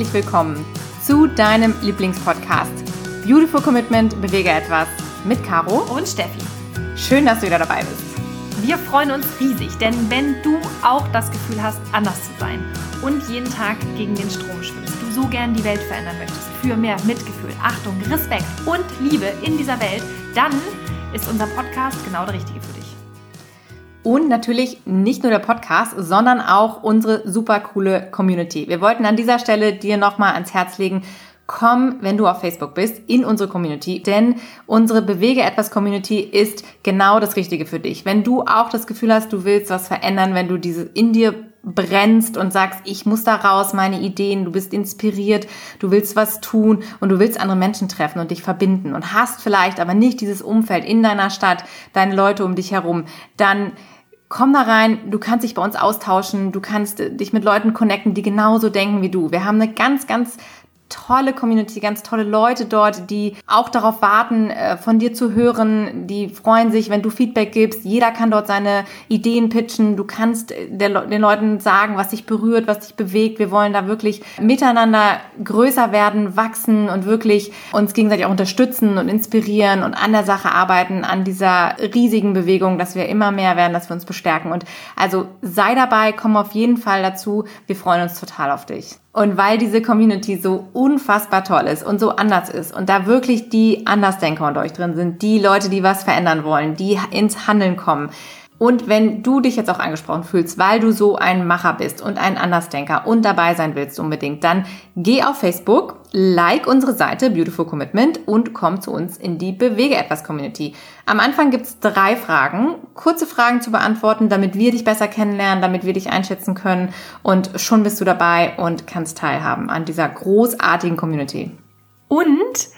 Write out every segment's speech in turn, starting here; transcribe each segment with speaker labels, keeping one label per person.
Speaker 1: herzlich willkommen zu deinem Lieblingspodcast. Beautiful Commitment, bewege etwas mit Caro
Speaker 2: und Steffi.
Speaker 1: Schön, dass du wieder dabei bist.
Speaker 2: Wir freuen uns riesig, denn wenn du auch das Gefühl hast, anders zu sein und jeden Tag gegen den Strom schwimmst, du so gern die Welt verändern möchtest, für mehr Mitgefühl, Achtung, Respekt und Liebe in dieser Welt, dann ist unser Podcast genau der richtige für dich.
Speaker 1: Und natürlich nicht nur der Podcast, sondern auch unsere super coole Community. Wir wollten an dieser Stelle dir nochmal ans Herz legen, komm, wenn du auf Facebook bist, in unsere Community, denn unsere Bewege etwas Community ist genau das Richtige für dich. Wenn du auch das Gefühl hast, du willst was verändern, wenn du diese in dir brennst und sagst, ich muss da raus, meine Ideen, du bist inspiriert, du willst was tun und du willst andere Menschen treffen und dich verbinden und hast vielleicht aber nicht dieses Umfeld in deiner Stadt, deine Leute um dich herum, dann komm da rein, du kannst dich bei uns austauschen, du kannst dich mit Leuten connecten, die genauso denken wie du. Wir haben eine ganz, ganz tolle Community, ganz tolle Leute dort, die auch darauf warten, äh, von dir zu hören. Die freuen sich, wenn du Feedback gibst. Jeder kann dort seine Ideen pitchen. Du kannst äh, den Leuten sagen, was dich berührt, was dich bewegt. Wir wollen da wirklich miteinander größer werden, wachsen und wirklich uns gegenseitig auch unterstützen und inspirieren und an der Sache arbeiten, an dieser riesigen Bewegung, dass wir immer mehr werden, dass wir uns bestärken. Und also sei dabei, komm auf jeden Fall dazu. Wir freuen uns total auf dich. Und weil diese Community so unfassbar toll ist und so anders ist und da wirklich die Andersdenker unter euch drin sind, die Leute, die was verändern wollen, die ins Handeln kommen, und wenn du dich jetzt auch angesprochen fühlst, weil du so ein Macher bist und ein Andersdenker und dabei sein willst unbedingt, dann geh auf Facebook, like unsere Seite Beautiful Commitment und komm zu uns in die Bewege etwas Community. Am Anfang gibt's drei Fragen, kurze Fragen zu beantworten, damit wir dich besser kennenlernen, damit wir dich einschätzen können und schon bist du dabei und kannst teilhaben an dieser großartigen Community.
Speaker 2: Und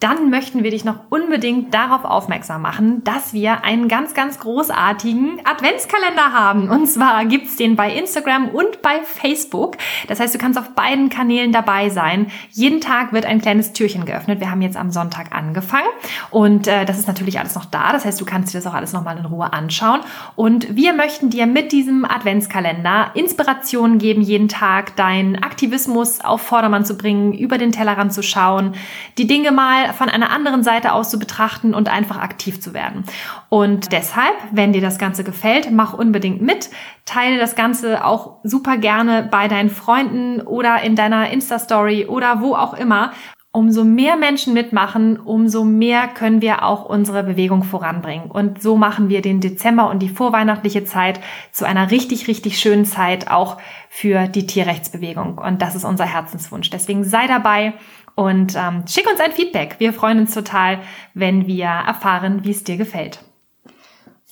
Speaker 2: dann möchten wir dich noch unbedingt darauf aufmerksam machen, dass wir einen ganz, ganz großartigen Adventskalender haben. Und zwar gibt's den bei Instagram und bei Facebook. Das heißt, du kannst auf beiden Kanälen dabei sein. Jeden Tag wird ein kleines Türchen geöffnet. Wir haben jetzt am Sonntag angefangen und äh, das ist natürlich alles noch da. Das heißt, du kannst dir das auch alles nochmal in Ruhe anschauen. Und wir möchten dir mit diesem Adventskalender Inspirationen geben, jeden Tag deinen Aktivismus auf Vordermann zu bringen, über den Tellerrand zu schauen, die Dinge mal von einer anderen Seite aus zu betrachten und einfach aktiv zu werden. Und deshalb, wenn dir das Ganze gefällt, mach unbedingt mit, teile das Ganze auch super gerne bei deinen Freunden oder in deiner Insta-Story oder wo auch immer. Umso mehr Menschen mitmachen, umso mehr können wir auch unsere Bewegung voranbringen. Und so machen wir den Dezember und die vorweihnachtliche Zeit zu einer richtig, richtig schönen Zeit auch für die Tierrechtsbewegung. Und das ist unser Herzenswunsch. Deswegen sei dabei und ähm, schick uns ein Feedback. Wir freuen uns total, wenn wir erfahren, wie es dir gefällt.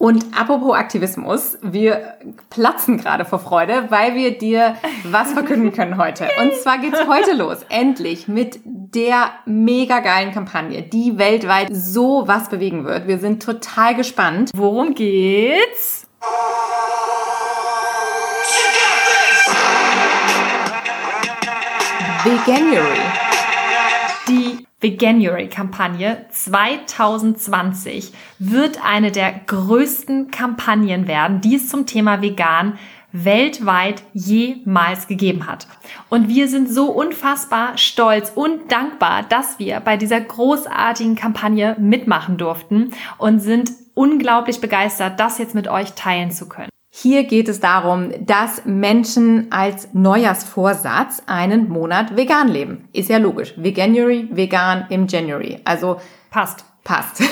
Speaker 1: Und apropos Aktivismus, wir platzen gerade vor Freude, weil wir dir was verkünden können heute. Und zwar geht's heute los, endlich, mit der mega geilen Kampagne, die weltweit so was bewegen wird. Wir sind total gespannt.
Speaker 2: Worum geht's?
Speaker 1: Veganuary.
Speaker 2: Veganuary-Kampagne 2020 wird eine der größten Kampagnen werden, die es zum Thema Vegan weltweit jemals gegeben hat. Und wir sind so unfassbar stolz und dankbar, dass wir bei dieser großartigen Kampagne mitmachen durften und sind unglaublich begeistert, das jetzt mit euch teilen zu können.
Speaker 1: Hier geht es darum, dass Menschen als Neujahrsvorsatz einen Monat vegan leben. Ist ja logisch. Veganuary, vegan im January. Also
Speaker 2: passt.
Speaker 1: Passt.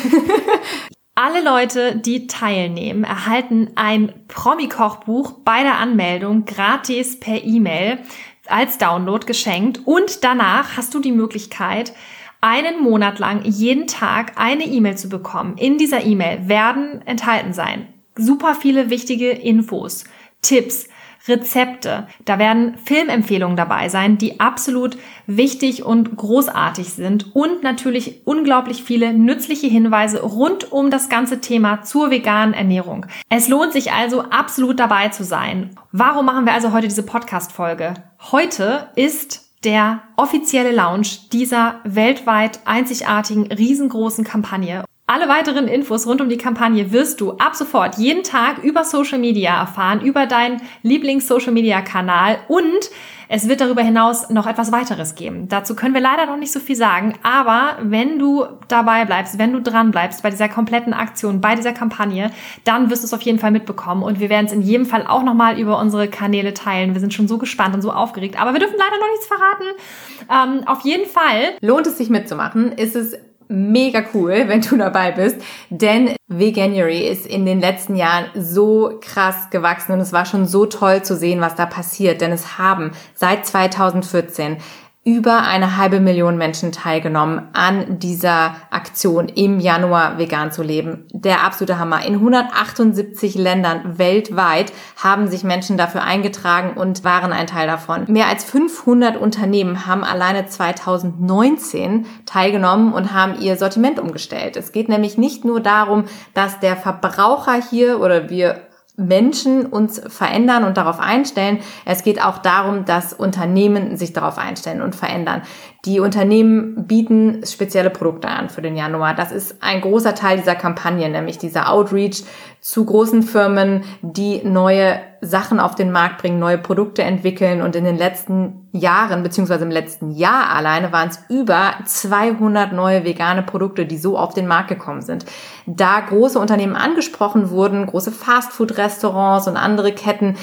Speaker 2: Alle Leute, die teilnehmen, erhalten ein Promi-Kochbuch bei der Anmeldung gratis per E-Mail als Download geschenkt und danach hast du die Möglichkeit, einen Monat lang jeden Tag eine E-Mail zu bekommen. In dieser E-Mail werden enthalten sein super viele wichtige Infos, Tipps, Rezepte. Da werden Filmempfehlungen dabei sein, die absolut wichtig und großartig sind und natürlich unglaublich viele nützliche Hinweise rund um das ganze Thema zur veganen Ernährung. Es lohnt sich also absolut dabei zu sein. Warum machen wir also heute diese Podcast Folge? Heute ist der offizielle Launch dieser weltweit einzigartigen riesengroßen Kampagne Alle weiteren Infos rund um die Kampagne wirst du ab sofort jeden Tag über Social Media erfahren, über deinen Lieblings-Social Media Kanal und es wird darüber hinaus noch etwas weiteres geben. Dazu können wir leider noch nicht so viel sagen, aber wenn du dabei bleibst, wenn du dran bleibst bei dieser kompletten Aktion, bei dieser Kampagne, dann wirst du es auf jeden Fall mitbekommen und wir werden es in jedem Fall auch nochmal über unsere Kanäle teilen. Wir sind schon so gespannt und so aufgeregt, aber wir dürfen leider noch nichts verraten. Ähm, auf jeden Fall
Speaker 1: lohnt es sich mitzumachen. Ist es mega cool, wenn du dabei bist, denn Veganuary ist in den letzten Jahren so krass gewachsen und es war schon so toll zu sehen, was da passiert, denn es haben seit 2014 über eine halbe Million Menschen teilgenommen an dieser Aktion im Januar vegan zu leben. Der absolute Hammer. In 178 Ländern weltweit haben sich Menschen dafür eingetragen und waren ein Teil davon. Mehr als 500 Unternehmen haben alleine 2019 teilgenommen und haben ihr Sortiment umgestellt. Es geht nämlich nicht nur darum, dass der Verbraucher hier oder wir Menschen uns verändern und darauf einstellen. Es geht auch darum, dass Unternehmen sich darauf einstellen und verändern. Die Unternehmen bieten spezielle Produkte an für den Januar. Das ist ein großer Teil dieser Kampagne, nämlich dieser Outreach zu großen Firmen, die neue Sachen auf den Markt bringen, neue Produkte entwickeln. Und in den letzten Jahren, beziehungsweise im letzten Jahr alleine, waren es über 200 neue vegane Produkte, die so auf den Markt gekommen sind. Da große Unternehmen angesprochen wurden, große Fastfood-Restaurants und andere Ketten,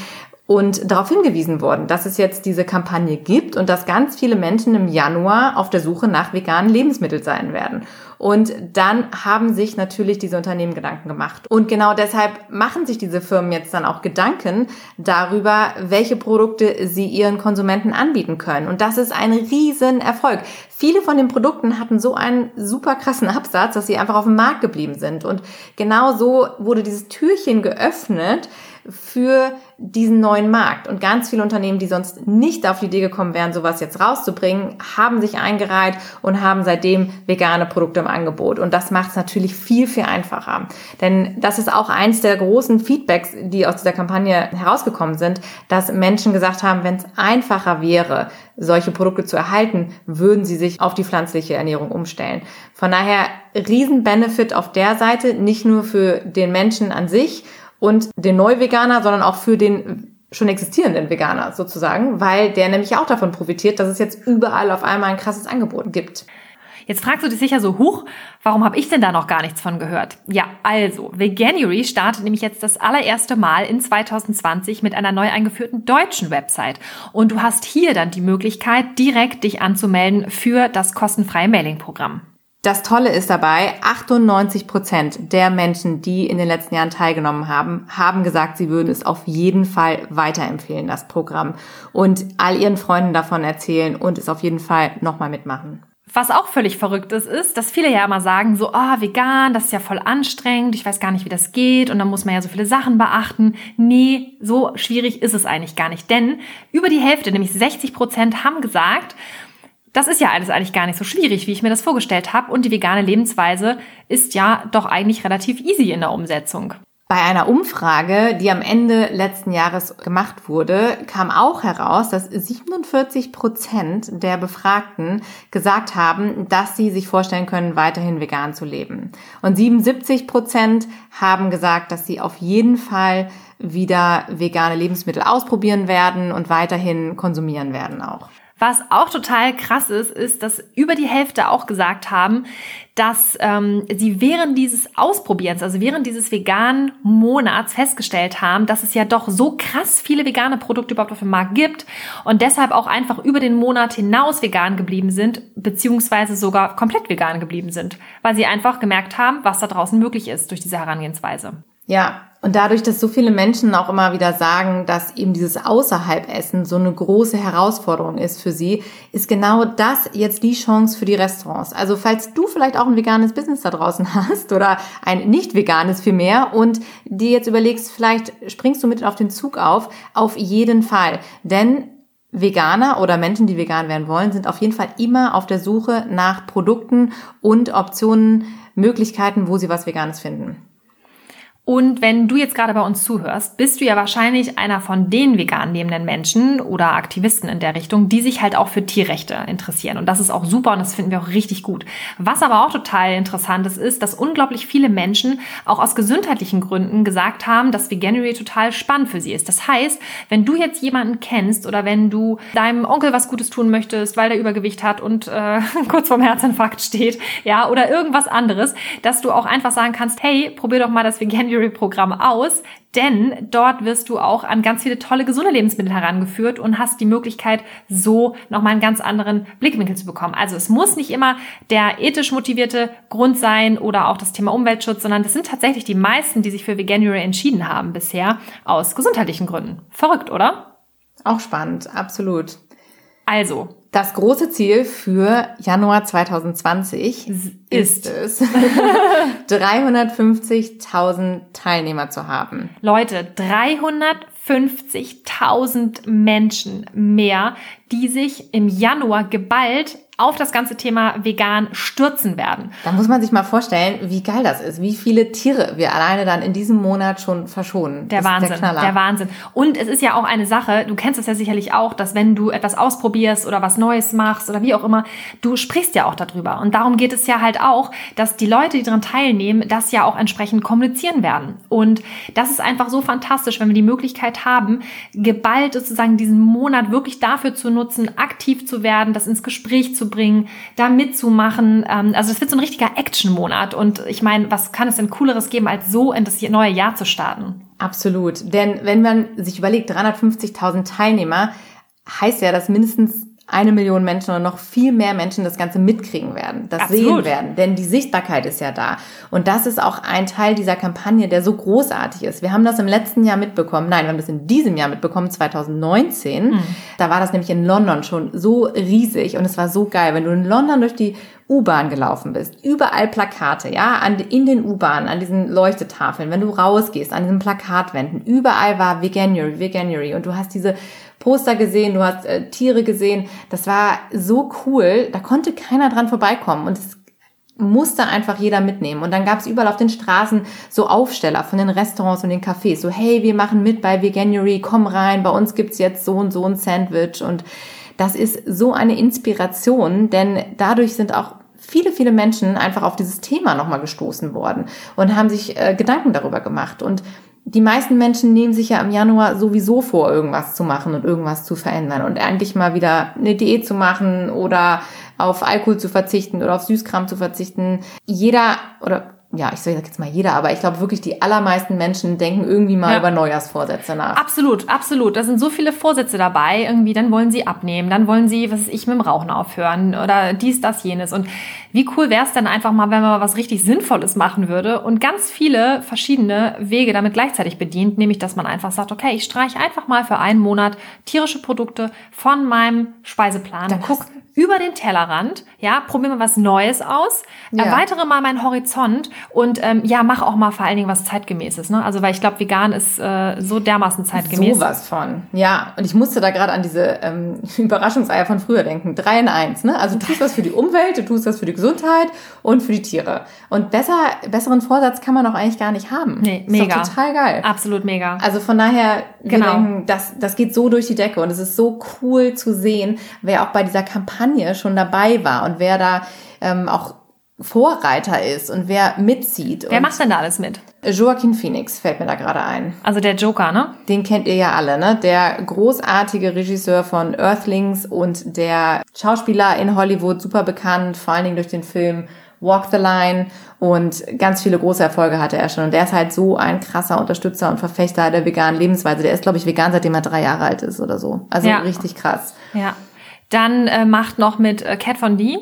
Speaker 1: und darauf hingewiesen worden, dass es jetzt diese Kampagne gibt und dass ganz viele Menschen im Januar auf der Suche nach veganen Lebensmitteln sein werden. Und dann haben sich natürlich diese Unternehmen Gedanken gemacht. Und genau deshalb machen sich diese Firmen jetzt dann auch Gedanken darüber, welche Produkte sie ihren Konsumenten anbieten können. Und das ist ein Riesenerfolg. Viele von den Produkten hatten so einen super krassen Absatz, dass sie einfach auf dem Markt geblieben sind. Und genau so wurde dieses Türchen geöffnet, für diesen neuen Markt. Und ganz viele Unternehmen, die sonst nicht auf die Idee gekommen wären, sowas jetzt rauszubringen, haben sich eingereiht und haben seitdem vegane Produkte im Angebot. Und das macht es natürlich viel, viel einfacher. Denn das ist auch eins der großen Feedbacks, die aus dieser Kampagne herausgekommen sind, dass Menschen gesagt haben, wenn es einfacher wäre, solche Produkte zu erhalten, würden sie sich auf die pflanzliche Ernährung umstellen. Von daher Riesen-Benefit auf der Seite, nicht nur für den Menschen an sich, und den Neuveganer, sondern auch für den schon existierenden Veganer sozusagen, weil der nämlich auch davon profitiert, dass es jetzt überall auf einmal ein krasses Angebot gibt.
Speaker 2: Jetzt fragst du dich sicher so, huch, warum habe ich denn da noch gar nichts von gehört? Ja, also, Veganuary startet nämlich jetzt das allererste Mal in 2020 mit einer neu eingeführten deutschen Website. Und du hast hier dann die Möglichkeit, direkt dich anzumelden für das kostenfreie Mailing-Programm.
Speaker 1: Das Tolle ist dabei, 98 Prozent der Menschen, die in den letzten Jahren teilgenommen haben, haben gesagt, sie würden es auf jeden Fall weiterempfehlen, das Programm, und all ihren Freunden davon erzählen und es auf jeden Fall nochmal mitmachen.
Speaker 2: Was auch völlig verrückt ist, ist, dass viele ja immer sagen, so, ah, oh, vegan, das ist ja voll anstrengend, ich weiß gar nicht, wie das geht und dann muss man ja so viele Sachen beachten. Nee, so schwierig ist es eigentlich gar nicht, denn über die Hälfte, nämlich 60 Prozent, haben gesagt, das ist ja alles eigentlich gar nicht so schwierig, wie ich mir das vorgestellt habe. Und die vegane Lebensweise ist ja doch eigentlich relativ easy in der Umsetzung.
Speaker 1: Bei einer Umfrage, die am Ende letzten Jahres gemacht wurde, kam auch heraus, dass 47 Prozent der Befragten gesagt haben, dass sie sich vorstellen können, weiterhin vegan zu leben. Und 77 Prozent haben gesagt, dass sie auf jeden Fall wieder vegane Lebensmittel ausprobieren werden und weiterhin konsumieren werden auch.
Speaker 2: Was auch total krass ist, ist, dass über die Hälfte auch gesagt haben, dass ähm, sie während dieses Ausprobierens, also während dieses veganen Monats festgestellt haben, dass es ja doch so krass viele vegane Produkte überhaupt auf dem Markt gibt und deshalb auch einfach über den Monat hinaus vegan geblieben sind, beziehungsweise sogar komplett vegan geblieben sind, weil sie einfach gemerkt haben, was da draußen möglich ist durch diese Herangehensweise.
Speaker 1: Ja, und dadurch, dass so viele Menschen auch immer wieder sagen, dass eben dieses Außerhalbessen so eine große Herausforderung ist für sie, ist genau das jetzt die Chance für die Restaurants. Also falls du vielleicht auch ein veganes Business da draußen hast oder ein nicht veganes vielmehr und dir jetzt überlegst, vielleicht springst du mit auf den Zug auf, auf jeden Fall. Denn Veganer oder Menschen, die vegan werden wollen, sind auf jeden Fall immer auf der Suche nach Produkten und Optionen, Möglichkeiten, wo sie was Veganes finden.
Speaker 2: Und wenn du jetzt gerade bei uns zuhörst, bist du ja wahrscheinlich einer von den vegan lebenden Menschen oder Aktivisten in der Richtung, die sich halt auch für Tierrechte interessieren. Und das ist auch super und das finden wir auch richtig gut. Was aber auch total interessant ist, ist, dass unglaublich viele Menschen auch aus gesundheitlichen Gründen gesagt haben, dass Veganuary total spannend für sie ist. Das heißt, wenn du jetzt jemanden kennst oder wenn du deinem Onkel was Gutes tun möchtest, weil der Übergewicht hat und äh, kurz vorm Herzinfarkt steht, ja, oder irgendwas anderes, dass du auch einfach sagen kannst, hey, probier doch mal das Veganuary Programm aus, denn dort wirst du auch an ganz viele tolle gesunde Lebensmittel herangeführt und hast die Möglichkeit, so nochmal einen ganz anderen Blickwinkel zu bekommen. Also es muss nicht immer der ethisch motivierte Grund sein oder auch das Thema Umweltschutz, sondern das sind tatsächlich die meisten, die sich für Veganuary entschieden haben bisher aus gesundheitlichen Gründen. Verrückt, oder?
Speaker 1: Auch spannend, absolut.
Speaker 2: Also,
Speaker 1: das große Ziel für Januar 2020 ist, es, 350.000 Teilnehmer zu haben.
Speaker 2: Leute, 350.000 Menschen mehr, die sich im Januar geballt auf das ganze Thema vegan stürzen werden.
Speaker 1: Da muss man sich mal vorstellen, wie geil das ist, wie viele Tiere wir alleine dann in diesem Monat schon verschonen.
Speaker 2: Der
Speaker 1: das
Speaker 2: Wahnsinn, der, der, Wahnsinn. Und es ist ja auch eine Sache, du kennst es ja sicherlich auch, dass wenn du etwas ausprobierst oder was Neues machst oder wie auch immer, du sprichst ja auch darüber. Und darum geht es ja halt auch, dass die Leute, die daran teilnehmen, das ja auch entsprechend kommunizieren werden. Und das ist einfach so fantastisch, wenn wir die Möglichkeit haben, geballt sozusagen diesen Monat wirklich dafür zu nutzen, aktiv zu werden, das ins Gespräch zu bringen, da mitzumachen. Ähm, also es wird so ein richtiger Action-Monat. Und ich meine, was kann es denn Cooleres geben, als so in das neue Jahr zu starten?
Speaker 1: Absolut. Denn wenn man sich überlegt, 350.000 Teilnehmer, heißt ja, dass mindestens eine Million Menschen oder noch viel mehr Menschen das Ganze mitkriegen werden, das Absolut. sehen werden. Denn die Sichtbarkeit ist ja da. Und das ist auch ein Teil dieser Kampagne, der so großartig ist. Wir haben das im letzten Jahr mitbekommen. Nein, wir haben das in diesem Jahr mitbekommen, 2019. Mhm. Da war das nämlich in London schon so riesig und es war so geil. Wenn du in London durch die U-Bahn gelaufen bist, überall Plakate, ja, an, in den U-Bahnen, an diesen Leuchtetafeln, wenn du rausgehst, an diesen Plakatwänden, überall war Veganuary, Veganuary und du hast diese Poster gesehen, du hast äh, Tiere gesehen. Das war so cool. Da konnte keiner dran vorbeikommen und es musste einfach jeder mitnehmen. Und dann gab es überall auf den Straßen so Aufsteller von den Restaurants und den Cafés. So, hey, wir machen mit bei Veganuary, komm rein, bei uns gibt's jetzt so und so ein Sandwich. Und das ist so eine Inspiration, denn dadurch sind auch viele, viele Menschen einfach auf dieses Thema nochmal gestoßen worden und haben sich äh, Gedanken darüber gemacht. Und die meisten Menschen nehmen sich ja im Januar sowieso vor, irgendwas zu machen und irgendwas zu verändern und eigentlich mal wieder eine Diät zu machen oder auf Alkohol zu verzichten oder auf Süßkram zu verzichten. Jeder oder ja, ich sage jetzt mal jeder, aber ich glaube wirklich, die allermeisten Menschen denken irgendwie mal ja. über Neujahrsvorsätze nach.
Speaker 2: Absolut, absolut. Da sind so viele Vorsätze dabei. Irgendwie, dann wollen sie abnehmen, dann wollen sie, was weiß ich, mit dem Rauchen aufhören oder dies, das, jenes. Und wie cool wäre es denn einfach mal, wenn man mal was richtig Sinnvolles machen würde und ganz viele verschiedene Wege damit gleichzeitig bedient, nämlich dass man einfach sagt, okay, ich streiche einfach mal für einen Monat tierische Produkte von meinem Speiseplan.
Speaker 1: Dann guck,
Speaker 2: über den Tellerrand, ja, probiere mal was Neues aus, ja. erweitere mal meinen Horizont und ähm, ja, mach auch mal vor allen Dingen was zeitgemäßes, ne? Also weil ich glaube, vegan ist äh, so dermaßen zeitgemäß.
Speaker 1: Sowas von, ja. Und ich musste da gerade an diese ähm, Überraschungseier von früher denken. Drei in eins, ne? Also du tust was für die Umwelt, du tust was für die Gesundheit und für die Tiere. Und besser, besseren Vorsatz kann man auch eigentlich gar nicht haben.
Speaker 2: Nee, mega.
Speaker 1: Ist total geil.
Speaker 2: Absolut mega.
Speaker 1: Also von daher, genau. denken, das, das geht so durch die Decke und es ist so cool zu sehen, wer auch bei dieser Kampagne Kampagne schon dabei war und wer da ähm, auch Vorreiter ist und wer mitzieht.
Speaker 2: Wer macht denn da alles mit?
Speaker 1: Joaquin Phoenix fällt mir da gerade ein.
Speaker 2: Also der Joker, ne?
Speaker 1: Den kennt ihr ja alle, ne? Der großartige Regisseur von Earthlings und der Schauspieler in Hollywood, super bekannt, vor allen Dingen durch den Film Walk the Line und ganz viele große Erfolge hatte er schon. Und der ist halt so ein krasser Unterstützer und Verfechter der veganen Lebensweise. Der ist, glaube ich, vegan, seitdem er drei Jahre alt ist oder so. Also ja. richtig krass.
Speaker 2: Ja. Dann äh, macht noch mit äh, Cat von D.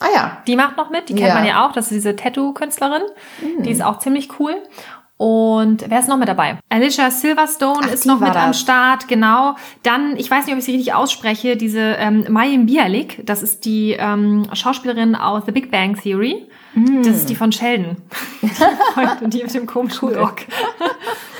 Speaker 1: Ah ja.
Speaker 2: Die macht noch mit, die kennt ja. man ja auch. Das ist diese Tattoo-Künstlerin. Mhm. Die ist auch ziemlich cool. Und wer ist noch mit dabei? Alicia Silverstone Ach, ist noch mit das. am Start, genau. Dann, ich weiß nicht, ob ich sie richtig ausspreche, diese ähm, Mayim Bialik, das ist die ähm, Schauspielerin aus The Big Bang Theory. Mm. Das ist die von Sheldon. die mit dem komischen cool. Rock.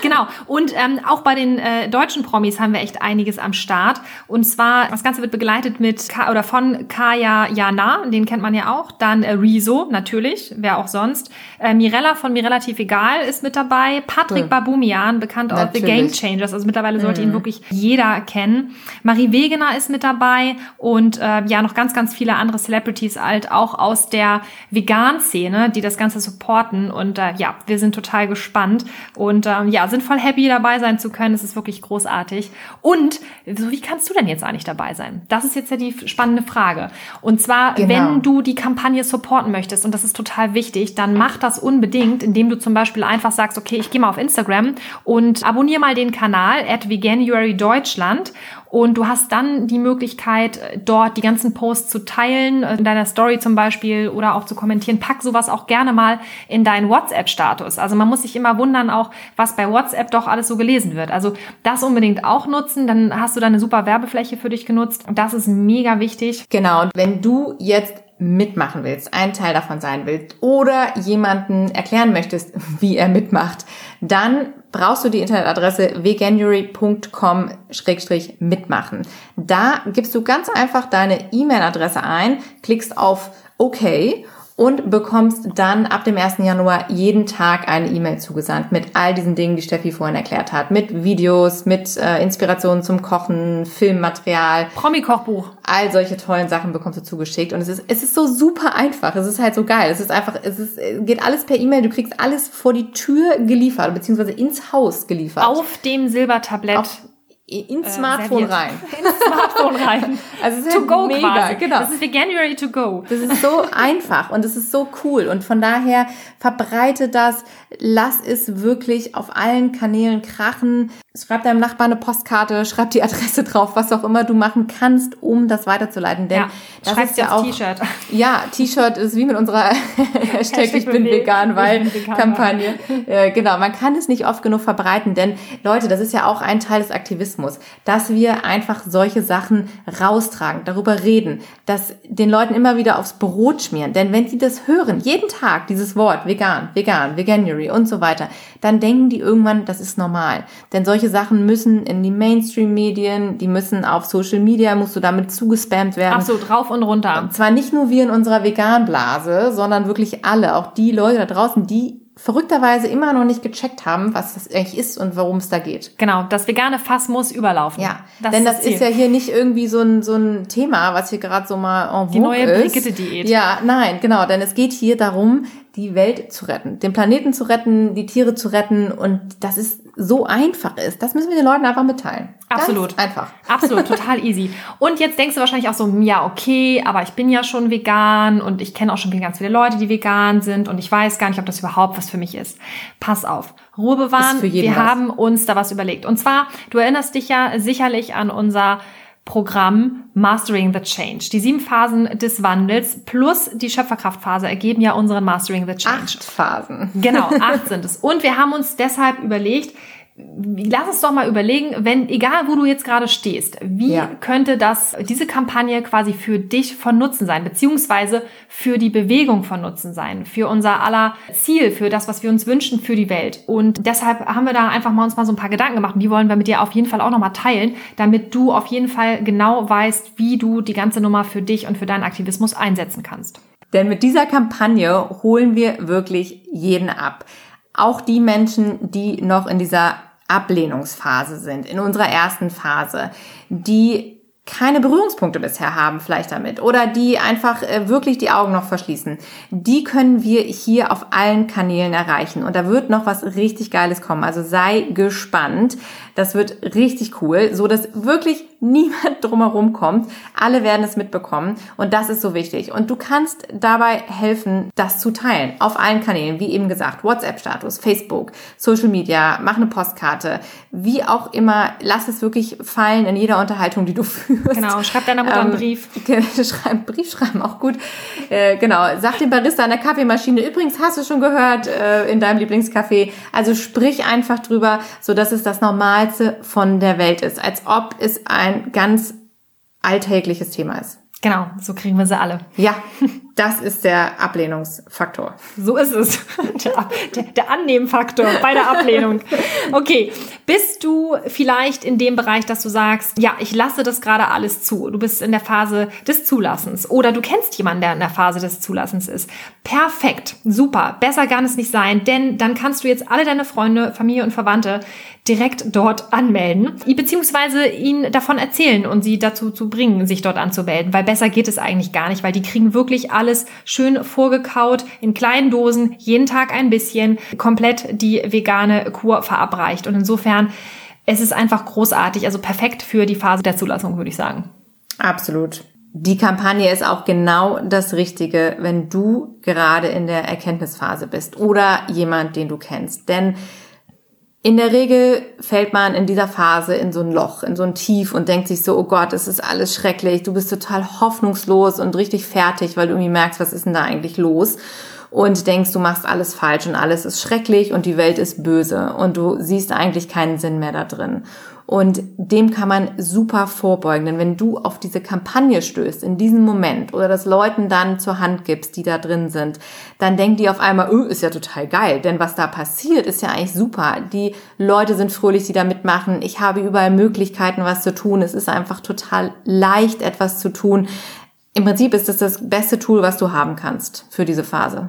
Speaker 2: Genau. Und ähm, auch bei den äh, deutschen Promis haben wir echt einiges am Start. Und zwar, das Ganze wird begleitet mit Ka oder von Kaya Jana, den kennt man ja auch. Dann äh, Rezo, natürlich, wer auch sonst. Äh, Mirella von Mir relativ egal ist mit dabei. Patrick cool. Babumian, bekannt aus The Game Changers. Also mittlerweile sollte mhm. ihn wirklich jeder kennen. Marie Wegener ist mit dabei und äh, ja, noch ganz, ganz viele andere Celebrities halt auch aus der Vegan-Szene, die das Ganze supporten. Und äh, ja, wir sind total gespannt und ähm, ja, sind voll happy dabei sein zu können. Es ist wirklich großartig. Und so, wie kannst du denn jetzt eigentlich dabei sein? Das ist jetzt ja die spannende Frage. Und zwar, genau. wenn du die Kampagne supporten möchtest, und das ist total wichtig, dann mach das unbedingt, indem du zum Beispiel einfach sagst, okay, ich gehe mal auf Instagram und abonniere mal den Kanal at Veganuary Deutschland und du hast dann die Möglichkeit, dort die ganzen Posts zu teilen, in deiner Story zum Beispiel oder auch zu kommentieren. Pack sowas auch gerne mal in deinen WhatsApp-Status. Also man muss sich immer wundern auch, was bei WhatsApp doch alles so gelesen wird. Also das unbedingt auch nutzen, dann hast du da eine super Werbefläche für dich genutzt. Das ist mega wichtig.
Speaker 1: Genau. Und wenn du jetzt mitmachen willst, ein Teil davon sein willst oder jemanden erklären möchtest, wie er mitmacht, dann brauchst du die Internetadresse veganuary.com-mitmachen. Da gibst du ganz einfach deine E-Mail-Adresse ein, klickst auf OK und bekommst dann ab dem 1. Januar jeden Tag eine E-Mail zugesandt mit all diesen Dingen, die Steffi vorhin erklärt hat. Mit Videos, mit äh, Inspirationen zum Kochen, Filmmaterial.
Speaker 2: Promi-Kochbuch.
Speaker 1: All solche tollen Sachen bekommst du zugeschickt. Und es ist, es ist so super einfach. Es ist halt so geil. Es ist einfach, es ist, geht alles per E-Mail. Du kriegst alles vor die Tür geliefert, beziehungsweise ins Haus geliefert.
Speaker 2: Auf dem Silbertablett.
Speaker 1: Auf ins äh, Smartphone rein.
Speaker 2: Ins Smartphone rein.
Speaker 1: Also es ist to halt go mega, quasi.
Speaker 2: genau. Das ist wie January to go.
Speaker 1: Das ist so einfach und es ist so cool und von daher verbreite das, lass es wirklich auf allen Kanälen krachen. Schreib deinem Nachbarn eine Postkarte, schreib die Adresse drauf, was auch immer du machen kannst, um das weiterzuleiten. Denn
Speaker 2: ja,
Speaker 1: das
Speaker 2: ist ja auch T-Shirt.
Speaker 1: Ja, T-Shirt ist wie mit unserer Hashtag ich bin vegan, weil Kampagne. Äh, genau, man kann es nicht oft genug verbreiten, denn Leute, das ist ja auch ein Teil des Aktivismus, dass wir einfach solche Sachen raustragen, darüber reden, dass den Leuten immer wieder aufs Brot schmieren. Denn wenn sie das hören, jeden Tag dieses Wort vegan, vegan, veganuary und so weiter, dann denken die irgendwann, das ist normal. Denn solche Sachen müssen in die Mainstream-Medien, die müssen auf Social Media, musst du damit zugespammt werden.
Speaker 2: Absolut, rauf und runter.
Speaker 1: Und zwar nicht nur wir in unserer Vegan-Blase, sondern wirklich alle, auch die Leute da draußen, die verrückterweise immer noch nicht gecheckt haben, was das eigentlich ist und worum es da geht.
Speaker 2: Genau, das vegane Fass muss überlaufen.
Speaker 1: Ja, das denn ist das, das ist ja hier nicht irgendwie so ein, so ein Thema, was hier gerade so mal en vogue
Speaker 2: Die neue
Speaker 1: Brigitte-Diät. Ja, nein, genau, denn es geht hier darum, die Welt zu retten, den Planeten zu retten, die Tiere zu retten und das ist so einfach ist. Das müssen wir den Leuten einfach mitteilen.
Speaker 2: Absolut.
Speaker 1: Ganz einfach.
Speaker 2: Absolut, total easy. Und jetzt denkst du wahrscheinlich auch so, ja, okay, aber ich bin ja schon vegan und ich kenne auch schon ganz viele Leute, die vegan sind und ich weiß gar nicht, ob das überhaupt was für mich ist. Pass auf. Ruhe bewahren. Wir was. haben uns da was überlegt. Und zwar, du erinnerst dich ja sicherlich an unser Programm Mastering the Change. Die sieben Phasen des Wandels plus die Schöpferkraftphase ergeben ja unseren Mastering the Change.
Speaker 1: Acht Phasen.
Speaker 2: Genau, acht sind es. Und wir haben uns deshalb überlegt, lass uns doch mal überlegen, wenn, egal wo du jetzt gerade stehst, wie ja. könnte das, diese Kampagne quasi für dich von Nutzen sein, beziehungsweise für die Bewegung von Nutzen sein, für unser aller Ziel, für das, was wir uns wünschen für die Welt. Und deshalb haben wir da einfach mal uns mal so ein paar Gedanken gemacht und die wollen wir mit dir auf jeden Fall auch nochmal teilen, damit du auf jeden Fall genau weißt, wie du die ganze Nummer für dich und für deinen Aktivismus einsetzen kannst.
Speaker 1: Denn mit dieser Kampagne holen wir wirklich jeden ab. Auch die Menschen, die noch in dieser Ablehnungsphase sind, in unserer ersten Phase, die keine Berührungspunkte bisher haben vielleicht damit oder die einfach äh, wirklich die Augen noch verschließen, die können wir hier auf allen Kanälen erreichen und da wird noch was richtig Geiles kommen. Also sei gespannt. Das wird richtig cool, so dass wirklich niemand drumherum kommt. Alle werden es mitbekommen und das ist so wichtig. Und du kannst dabei helfen, das zu teilen auf allen Kanälen, wie eben gesagt, WhatsApp-Status, Facebook, Social Media, mach eine Postkarte, wie auch immer. Lass es wirklich fallen in jeder Unterhaltung, die du führst.
Speaker 2: Genau, schreib deiner Mutter einen ähm, Brief.
Speaker 1: Schreib, Brief schreiben, auch gut. Äh, genau, sag dem Barista an der Kaffeemaschine, übrigens hast du schon gehört äh, in deinem Lieblingscafé. Also sprich einfach drüber, so dass es das Normalste von der Welt ist, als ob es ein ganz alltägliches Thema ist.
Speaker 2: Genau, so kriegen wir sie alle.
Speaker 1: Ja, Das ist der Ablehnungsfaktor.
Speaker 2: So ist es. Der, der, der Annehmfaktor bei der Ablehnung. Okay, bist du vielleicht in dem Bereich, dass du sagst, ja, ich lasse das gerade alles zu. Du bist in der Phase des Zulassens oder du kennst jemanden, der in der Phase des Zulassens ist. Perfekt, super, besser kann es nicht sein, denn dann kannst du jetzt alle deine Freunde, Familie und Verwandte direkt dort anmelden, beziehungsweise ihnen davon erzählen und sie dazu zu bringen, sich dort anzumelden, weil besser geht es eigentlich gar nicht, weil die kriegen wirklich alles schön vorgekaut in kleinen Dosen, jeden Tag ein bisschen, komplett die vegane Kur verabreicht und insofern es ist einfach großartig, also perfekt für die Phase der Zulassung, würde ich sagen.
Speaker 1: Absolut. Die Kampagne ist auch genau das Richtige, wenn du gerade in der Erkenntnisphase bist oder jemand, den du kennst. Denn in der Regel fällt man in dieser Phase in so ein Loch, in so ein Tief und denkt sich so, oh Gott, es ist alles schrecklich, du bist total hoffnungslos und richtig fertig, weil du irgendwie merkst, was ist denn da eigentlich los? Und denkst, du machst alles falsch und alles ist schrecklich und die Welt ist böse und du siehst eigentlich keinen Sinn mehr da drin. Und dem kann man super vorbeugen. Denn wenn du auf diese Kampagne stößt, in diesem Moment, oder das Leuten dann zur Hand gibst, die da drin sind, dann denken die auf einmal, oh, ist ja total geil. Denn was da passiert, ist ja eigentlich super. Die Leute sind fröhlich, die da mitmachen. Ich habe überall Möglichkeiten, was zu tun. Es ist einfach total leicht, etwas zu tun. Im Prinzip ist es das beste Tool, was du haben kannst für diese Phase.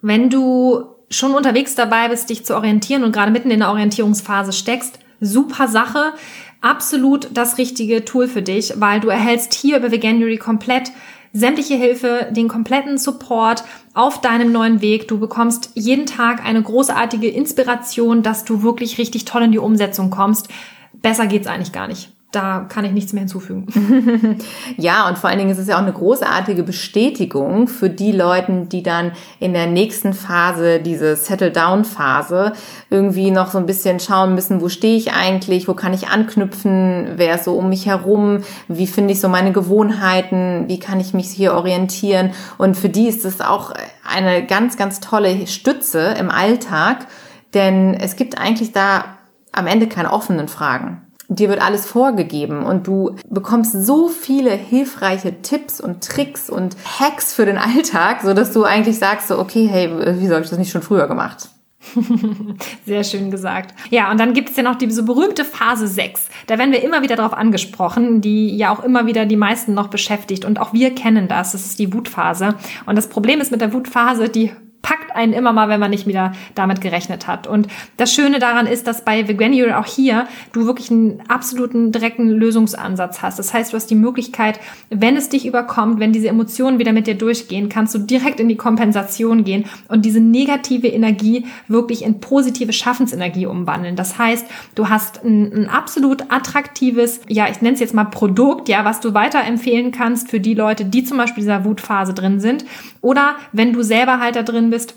Speaker 2: Wenn du schon unterwegs dabei bist, dich zu orientieren und gerade mitten in der Orientierungsphase steckst, super Sache. Absolut das richtige Tool für dich, weil du erhältst hier über Veganuary komplett sämtliche Hilfe, den kompletten Support auf deinem neuen Weg. Du bekommst jeden Tag eine großartige Inspiration, dass du wirklich richtig toll in die Umsetzung kommst. Besser geht's eigentlich gar nicht da kann ich nichts mehr hinzufügen.
Speaker 1: ja, und vor allen Dingen ist es ja auch eine großartige Bestätigung für die Leute, die dann in der nächsten Phase, diese Settle-Down-Phase, irgendwie noch so ein bisschen schauen müssen, wo stehe ich eigentlich, wo kann ich anknüpfen, wer ist so um mich herum, wie finde ich so meine Gewohnheiten, wie kann ich mich hier orientieren. Und für die ist es auch eine ganz, ganz tolle Stütze im Alltag, denn es gibt eigentlich da am Ende keine offenen Fragen dir wird alles vorgegeben und du bekommst so viele hilfreiche Tipps und Tricks und Hacks für den Alltag, so dass du eigentlich sagst so, okay, hey, wieso habe ich das nicht schon früher gemacht?
Speaker 2: Sehr schön gesagt. Ja, und dann gibt es ja noch diese berühmte Phase 6. Da werden wir immer wieder darauf angesprochen, die ja auch immer wieder die meisten noch beschäftigt. Und auch wir kennen das. Das ist die Wutphase. Und das Problem ist mit der Wutphase, die packt einen immer mal, wenn man nicht wieder damit gerechnet hat. Und das Schöne daran ist, dass bei Veganuary auch hier du wirklich einen absoluten direkten Lösungsansatz hast. Das heißt, du hast die Möglichkeit, wenn es dich überkommt, wenn diese Emotionen wieder mit dir durchgehen, kannst du direkt in die Kompensation gehen und diese negative Energie wirklich in positive Schaffensenergie umwandeln. Das heißt, du hast ein, ein absolut attraktives, ja, ich nenne es jetzt mal Produkt, ja, was du weiterempfehlen kannst für die Leute, die zum Beispiel dieser Wutphase drin sind. Oder wenn du selber halt da drin bist,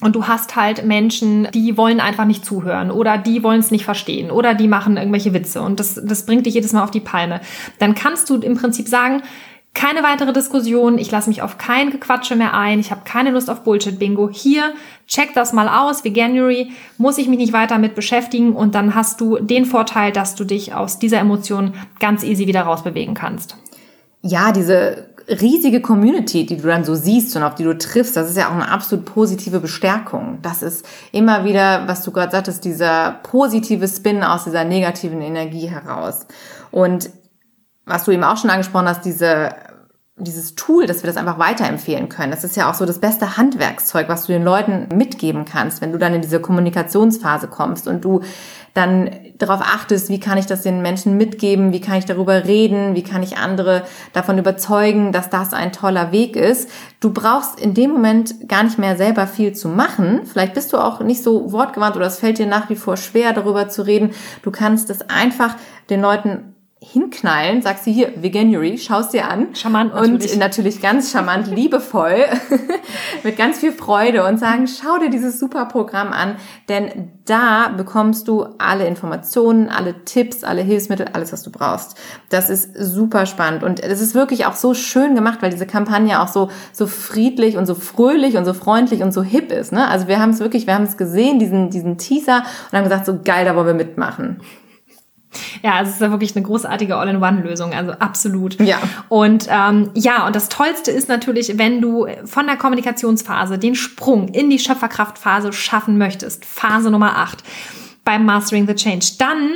Speaker 2: und du hast halt Menschen, die wollen einfach nicht zuhören oder die wollen es nicht verstehen oder die machen irgendwelche Witze und das, das bringt dich jedes Mal auf die Palme. Dann kannst du im Prinzip sagen, keine weitere Diskussion, ich lasse mich auf kein Gequatsche mehr ein, ich habe keine Lust auf Bullshit-Bingo. Hier, check das mal aus, Veganuary, muss ich mich nicht weiter mit beschäftigen und dann hast du den Vorteil, dass du dich aus dieser Emotion ganz easy wieder rausbewegen kannst.
Speaker 1: Ja, diese riesige Community, die du dann so siehst und auf die du triffst, das ist ja auch eine absolut positive Bestärkung. Das ist immer wieder, was du gerade sagtest, dieser positive Spin aus dieser negativen Energie heraus. Und was du eben auch schon angesprochen hast, diese dieses Tool, dass wir das einfach weiterempfehlen können. Das ist ja auch so das beste Handwerkszeug, was du den Leuten mitgeben kannst, wenn du dann in diese Kommunikationsphase kommst und du dann darauf achtest, wie kann ich das den Menschen mitgeben, wie kann ich darüber reden, wie kann ich andere davon überzeugen, dass das ein toller Weg ist. Du brauchst in dem Moment gar nicht mehr selber viel zu machen. Vielleicht bist du auch nicht so wortgewandt oder es fällt dir nach wie vor schwer, darüber zu reden. Du kannst es einfach den Leuten hinknallen, sagst du hier, Veganuary, schaust dir an.
Speaker 2: Charmant
Speaker 1: natürlich. Und natürlich ganz charmant, liebevoll, mit ganz viel Freude und sagen, schau dir dieses super Programm an, denn da bekommst du alle Informationen, alle Tipps, alle Hilfsmittel, alles, was du brauchst. Das ist super spannend und es ist wirklich auch so schön gemacht, weil diese Kampagne auch so, so friedlich und so fröhlich und so freundlich und so hip ist. Ne? Also wir haben es wirklich, wir haben es gesehen, diesen, diesen Teaser und haben gesagt, so geil, da wollen wir mitmachen.
Speaker 2: Ja, also es ist ja wirklich eine großartige All-in-One-Lösung, also absolut.
Speaker 1: Ja.
Speaker 2: Und ähm, ja, und das Tollste ist natürlich, wenn du von der Kommunikationsphase den Sprung in die Schöpferkraftphase schaffen möchtest, Phase Nummer 8 beim Mastering the Change, dann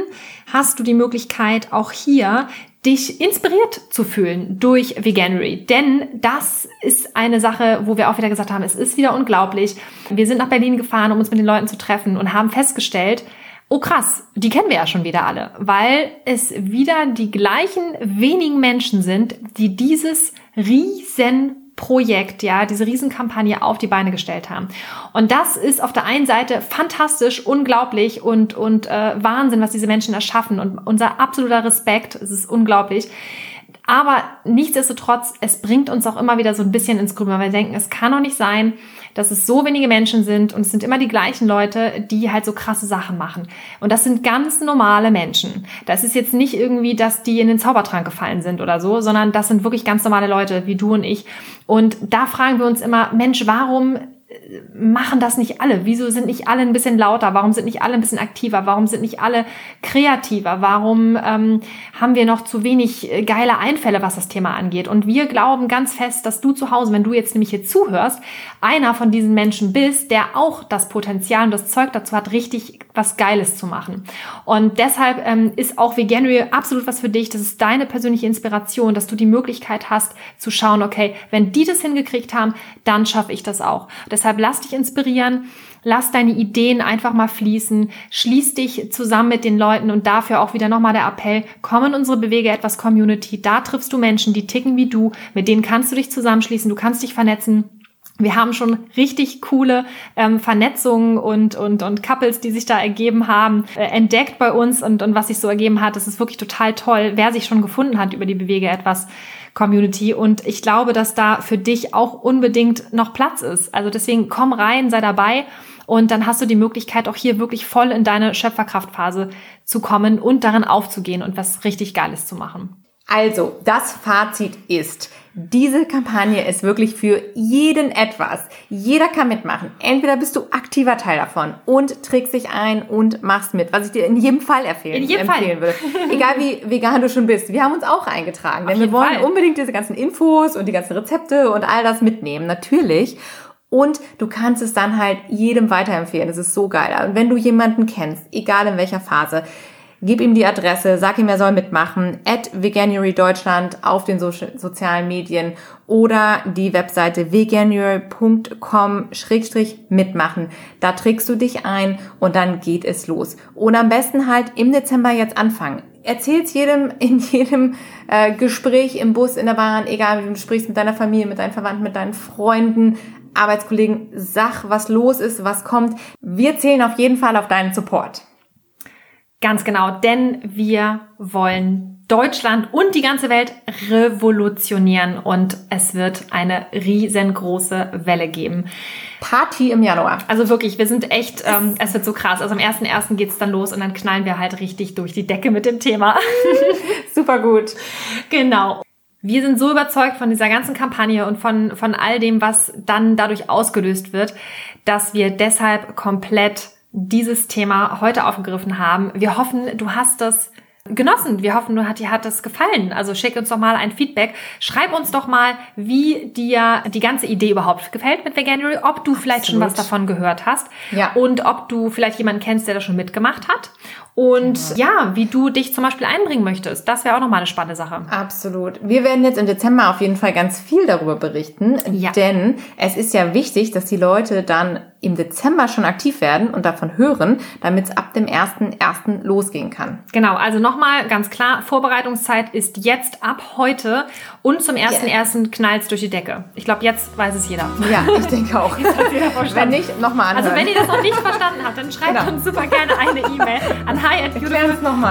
Speaker 2: hast du die Möglichkeit, auch hier dich inspiriert zu fühlen durch Veganuary. Denn das ist eine Sache, wo wir auch wieder gesagt haben, es ist wieder unglaublich. Wir sind nach Berlin gefahren, um uns mit den Leuten zu treffen und haben festgestellt, oh krass, die kennen wir ja schon wieder alle, weil es wieder die gleichen wenigen Menschen sind, die dieses riesen Projekt, ja, diese Riesenkampagne auf die Beine gestellt haben. Und das ist auf der einen Seite fantastisch, unglaublich und, und äh, Wahnsinn, was diese Menschen erschaffen und unser absoluter Respekt, es ist unglaublich. Aber nichtsdestotrotz, es bringt uns auch immer wieder so ein bisschen ins Grübeln, weil wir denken, es kann doch nicht sein, dass es so wenige Menschen sind und es sind immer die gleichen Leute, die halt so krasse Sachen machen. Und das sind ganz normale Menschen. Das ist jetzt nicht irgendwie, dass die in den Zaubertrank gefallen sind oder so, sondern das sind wirklich ganz normale Leute wie du und ich. Und da fragen wir uns immer, Mensch, warum machen das nicht alle? Wieso sind nicht alle ein bisschen lauter? Warum sind nicht alle ein bisschen aktiver? Warum sind nicht alle kreativer? Warum ähm, haben wir noch zu wenig äh, geile Einfälle, was das Thema angeht? Und wir glauben ganz fest, dass du zu Hause, wenn du jetzt nämlich hier zuhörst, einer von diesen Menschen bist, der auch das Potenzial und das Zeug dazu hat, richtig was Geiles zu machen. Und deshalb ähm, ist auch Veganuary absolut was für dich. Das ist deine persönliche Inspiration, dass du die Möglichkeit hast zu schauen, okay, wenn die das hingekriegt haben, dann schaffe ich das auch. Deshalb lass dich inspirieren, lass deine Ideen einfach mal fließen, schließ dich zusammen mit den Leuten und dafür auch wieder nochmal der Appell, komm in unsere Bewege etwas Community, da triffst du Menschen, die ticken wie du, mit denen kannst du dich zusammenschließen, du kannst dich vernetzen. Wir haben schon richtig coole ähm, Vernetzungen und, und, und Couples, die sich da ergeben haben, äh, entdeckt bei uns und, und was sich so ergeben hat. Das ist wirklich total toll, wer sich schon gefunden hat über die Bewege etwas Community. Und ich glaube, dass da für dich auch unbedingt noch Platz ist. Also deswegen komm rein, sei dabei. Und dann hast du die Möglichkeit, auch hier wirklich voll in deine Schöpferkraftphase zu kommen und darin aufzugehen und was richtig Geiles zu machen.
Speaker 1: Also, das Fazit ist, diese Kampagne ist wirklich für jeden etwas. Jeder kann mitmachen. Entweder bist du aktiver Teil davon und trägst dich ein und machst mit, was ich dir in jedem Fall empfehlen,
Speaker 2: in jedem
Speaker 1: empfehlen
Speaker 2: Fall.
Speaker 1: würde. Egal wie vegan du schon bist. Wir haben uns auch eingetragen, denn wir wollen
Speaker 2: Fall.
Speaker 1: unbedingt diese ganzen Infos und die ganzen Rezepte und all das mitnehmen. Natürlich. Und du kannst es dann halt jedem weiterempfehlen. Das ist so geil. Und wenn du jemanden kennst, egal in welcher Phase, gib ihm die Adresse, sag ihm, er soll mitmachen, at Veganuary Deutschland auf den so sozialen Medien oder die Webseite veganuary.com-mitmachen. Da trägst du dich ein und dann geht es los. Und am besten halt im Dezember jetzt anfangen. Erzähl's jedem in jedem äh, Gespräch im Bus, in der Bahn, egal du sprichst mit deiner Familie, mit deinen Verwandten, mit deinen Freunden, Arbeitskollegen, sag, was los ist, was kommt. Wir zählen auf jeden Fall auf deinen Support.
Speaker 2: Ganz genau, denn wir wollen Deutschland und die ganze Welt revolutionieren und es wird eine riesengroße Welle geben.
Speaker 1: Party im Januar.
Speaker 2: Also wirklich, wir sind echt, ähm, es wird so krass. Also am 1.1. geht's dann los und dann knallen wir halt richtig durch die Decke mit dem Thema.
Speaker 1: Super gut.
Speaker 2: Genau. Wir sind so überzeugt von dieser ganzen Kampagne und von, von all dem, was dann dadurch ausgelöst wird, dass wir deshalb komplett dieses Thema heute aufgegriffen haben. Wir hoffen, du hast das genossen. Wir hoffen, dir hat das gefallen. Also schick uns doch mal ein Feedback. Schreib uns doch mal, wie dir die ganze Idee überhaupt gefällt mit Veganuary, ob du vielleicht schon was davon gehört hast
Speaker 1: Ja.
Speaker 2: und ob du vielleicht jemanden kennst, der das schon mitgemacht hat und ja, wie du dich zum Beispiel einbringen möchtest. Das wäre auch nochmal eine spannende Sache.
Speaker 1: Absolut. Wir werden jetzt im Dezember auf jeden Fall ganz viel darüber berichten,
Speaker 2: Ja.
Speaker 1: denn es ist ja wichtig, dass die Leute dann im Dezember schon aktiv werden und davon hören, damit es ab dem 1.1. losgehen kann.
Speaker 2: Genau, also nochmal ganz klar, Vorbereitungszeit ist jetzt ab heute und zum 1.1. knallt's durch die Decke. Ich glaube, jetzt weiß es jeder.
Speaker 1: Ja, ich denke auch. Wenn nicht, nochmal anhören.
Speaker 2: Also wenn ihr das noch nicht verstanden habt, dann schreibt
Speaker 1: Genau.
Speaker 2: uns super gerne eine E-Mail an hi at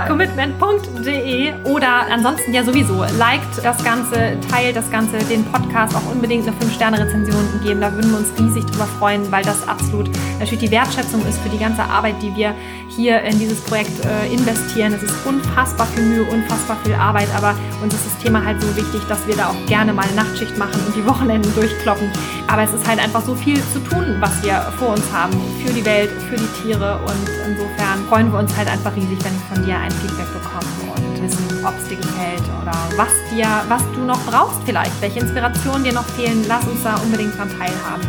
Speaker 2: commitment.de oder ansonsten ja sowieso, liked das Ganze, teilt das Ganze, den Podcast auch unbedingt eine 5-Sterne-Rezension geben. Da würden wir uns riesig drüber freuen, weil das absolut natürlich die Wertschätzung ist für die ganze Arbeit, die wir hier in dieses Projekt äh, investieren. Es ist unfassbar viel Mühe, unfassbar viel Arbeit, aber uns ist das Thema halt so wichtig, dass wir da auch gerne mal eine Nachtschicht machen und die Wochenenden durchkloppen. aber es ist halt einfach so viel zu tun, was wir vor uns haben für die Welt, für die Tiere und insofern freuen wir uns halt einfach riesig, wenn wir von dir ein Feedback bekommen und wissen, ob es dir gefällt oder was dir, was du noch brauchst vielleicht, welche Inspirationen dir noch fehlen. Lass uns da unbedingt dran teilhaben.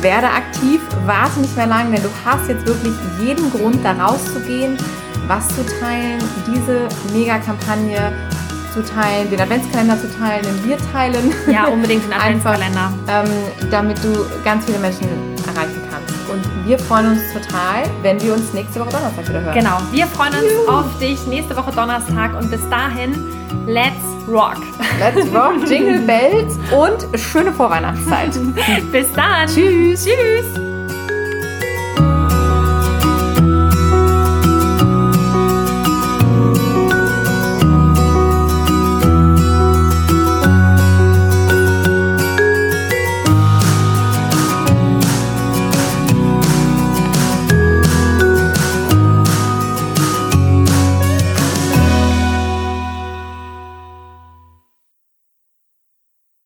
Speaker 1: Werde aktiv, warte nicht mehr lang, denn du hast jetzt wirklich jeden Grund, da rauszugehen, was zu teilen, diese Mega-Kampagne zu teilen, den Adventskalender zu teilen, den wir teilen.
Speaker 2: Ja, unbedingt den Adventskalender.
Speaker 1: Einfach, ähm, damit du ganz viele Menschen. Und wir freuen uns total, wenn wir uns nächste Woche Donnerstag wieder hören.
Speaker 2: Genau, wir freuen uns Juhu. auf dich nächste Woche Donnerstag und bis dahin, let's rock.
Speaker 1: Let's rock, Jingle Bells und schöne Vorweihnachtszeit.
Speaker 2: bis dann.
Speaker 1: Tschüss.
Speaker 2: Tschüss.